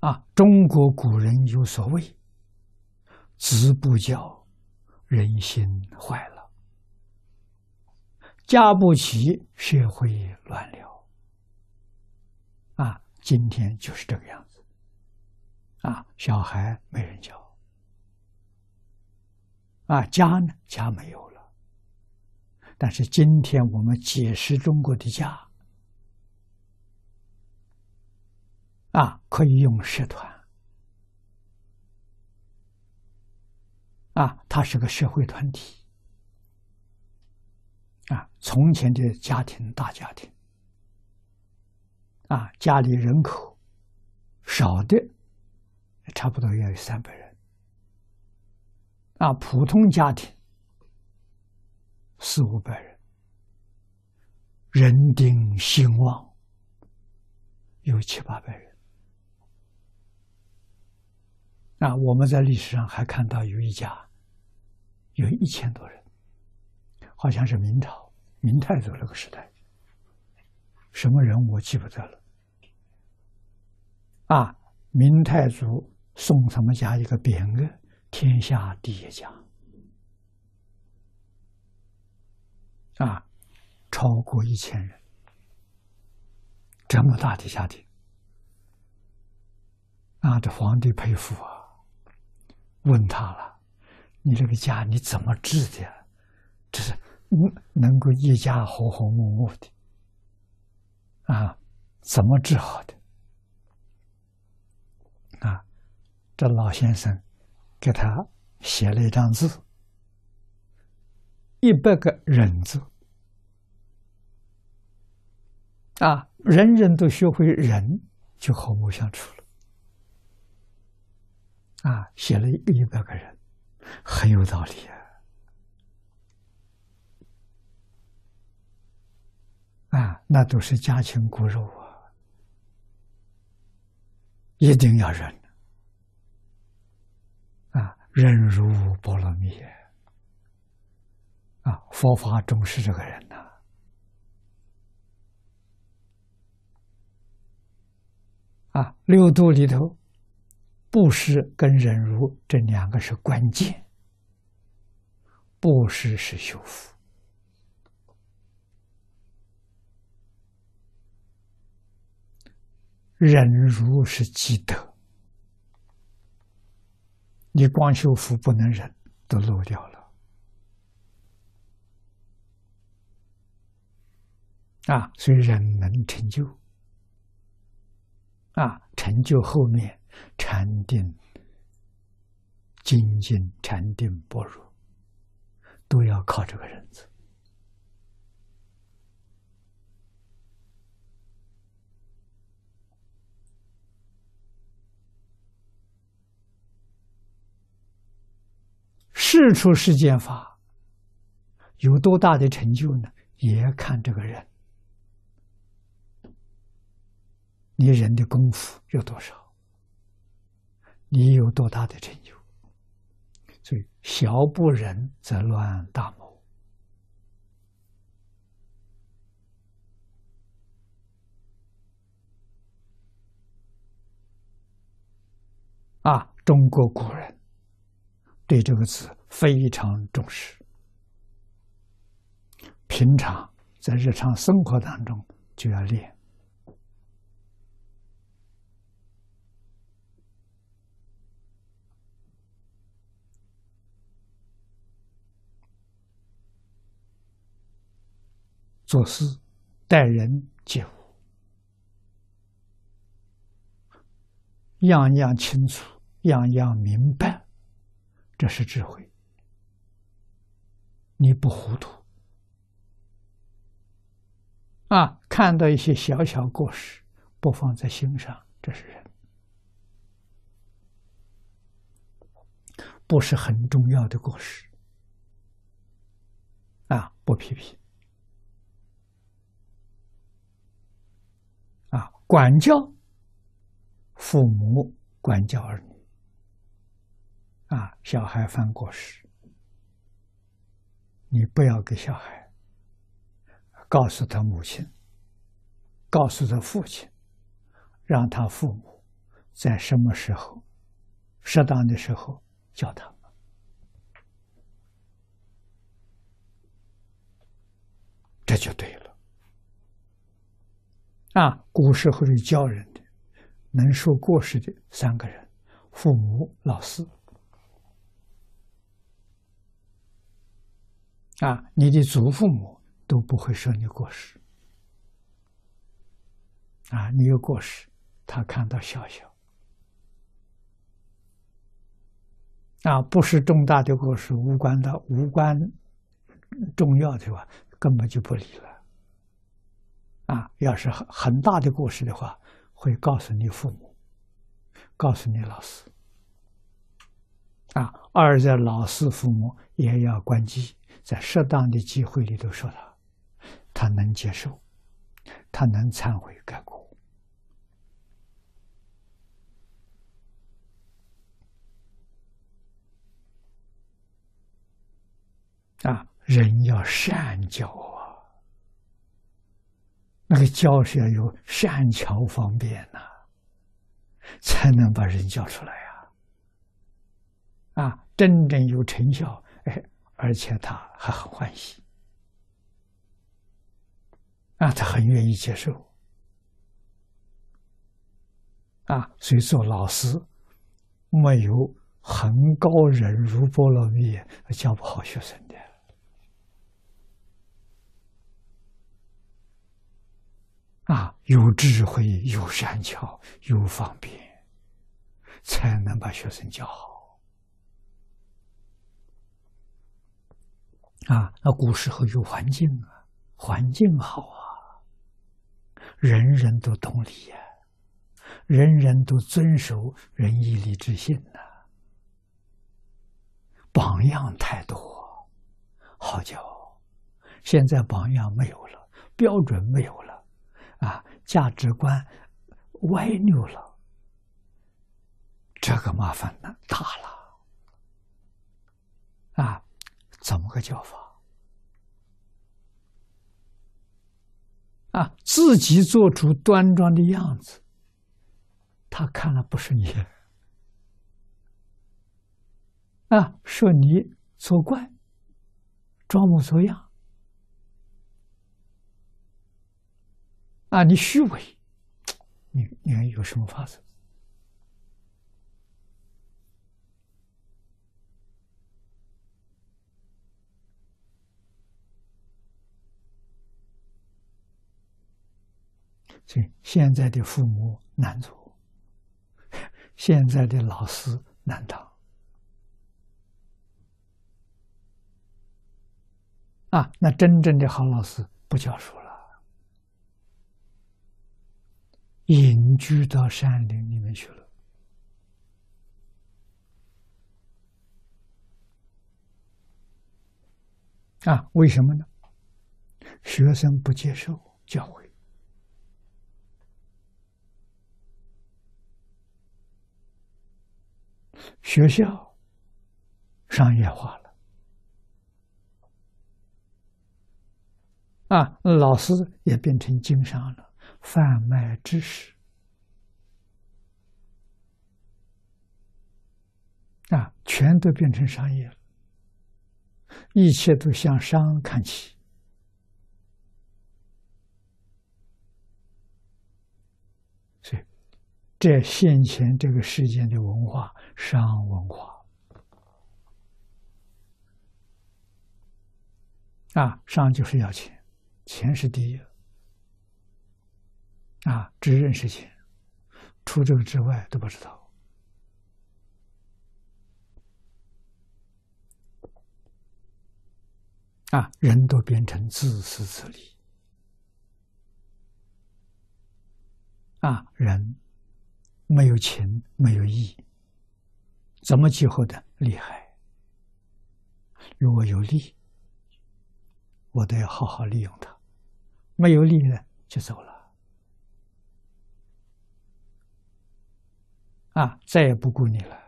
啊，中国古人有所谓：“子不教，人心坏了；家不齐，社会乱了。”啊，今天就是这个样子。啊，小孩没人教，啊，家呢，家没有了。但是今天我们解释中国的家。啊，可以用社团。啊，它是个社会团体。啊，从前的家庭大家庭，啊，家里人口少的，差不多要有三百人。啊，普通家庭四五百人，人丁兴旺有七八百人。啊，我们在历史上还看到有一家，有一千多人，好像是明朝明太祖那个时代，什么人我记不得了。啊，明太祖送他们家一个匾额：“天下第一家。”啊，超过一千人，这么大的家庭，啊，这皇帝佩服啊。问他了，你这个家你怎么治的？这是能能够一家和和睦睦的啊？怎么治好的？啊，这老先生给他写了一张字，一百个忍字啊，人人都学会忍，就和睦相处了。啊，写了一百个人，很有道理啊！啊，那都是家禽骨肉啊，一定要忍啊！忍辱波罗蜜啊！佛法重视这个人呐！啊，六度里头。布施跟忍辱这两个是关键，布施是修福，忍辱是积德。你光修福不能忍，都漏掉了。啊，所以忍能成就，啊，成就后面。禅定、精进、禅定、般若，都要靠这个人字。事出世间法有多大的成就呢？也看这个人，你人的功夫有多少。你有多大的成就？所以小不忍则乱大谋啊！中国古人对这个字非常重视，平常在日常生活当中就要练。做事、待人接物，样样清楚，样样明白，这是智慧。你不糊涂啊！看到一些小小过失，不放在心上，这是人，不是很重要的过失啊！不批评。管教父母，管教儿女。啊，小孩犯过失，你不要给小孩告诉他母亲，告诉他父亲，让他父母在什么时候适当的时候叫他。这就对了。啊，古时候的教人的，能说过失的三个人：父母、老师。啊，你的祖父母都不会说你过失。啊，你有过失，他看到笑笑。啊，不是重大的过失，无关的、无关重要的话。根本就不理了，啊！要是很很大的过失的话，会告诉你父母，告诉你老师，啊！二在老师、父母也要关机，在适当的机会里头说他，他能接受，他能忏悔改过，啊！人要善教，那个教是要有善巧方便呐，才能把人教出来呀。啊，真正有成效，哎，而且他还很欢喜，啊，他很愿意接受，啊，所以做老师没有很高人如波罗蜜，教不好学生的。啊，有智慧，有善巧，有方便，才能把学生教好。啊，那古时候有环境啊，环境好啊，人人都懂礼呀，人人都遵守仁义礼智信呐，榜样太多，好教。现在榜样没有了，标准没有了。啊，价值观歪扭了，这个麻烦呢大了。啊，怎么个叫法？啊，自己做出端庄的样子，他看了不顺眼。啊，说你作怪，装模作样。啊，你虚伪，你你看有什么法子？所以现在的父母难做，现在的老师难当。啊，那真正的好老师不教书隐居到山林里面去了啊？为什么呢？学生不接受教诲，学校商业化了啊，老师也变成经商了。贩卖知识啊，全都变成商业了，一切都向商看齐。所以，这现前这个世界的文化，商文化啊，商就是要钱，钱是第一。啊，只认识钱，除这个之外都不知道。啊，人都变成自私自利。啊，人没有情，没有义，怎么结合的厉害？如果有利，我都要好好利用它；没有利呢，就走了。啊，再也不顾你了。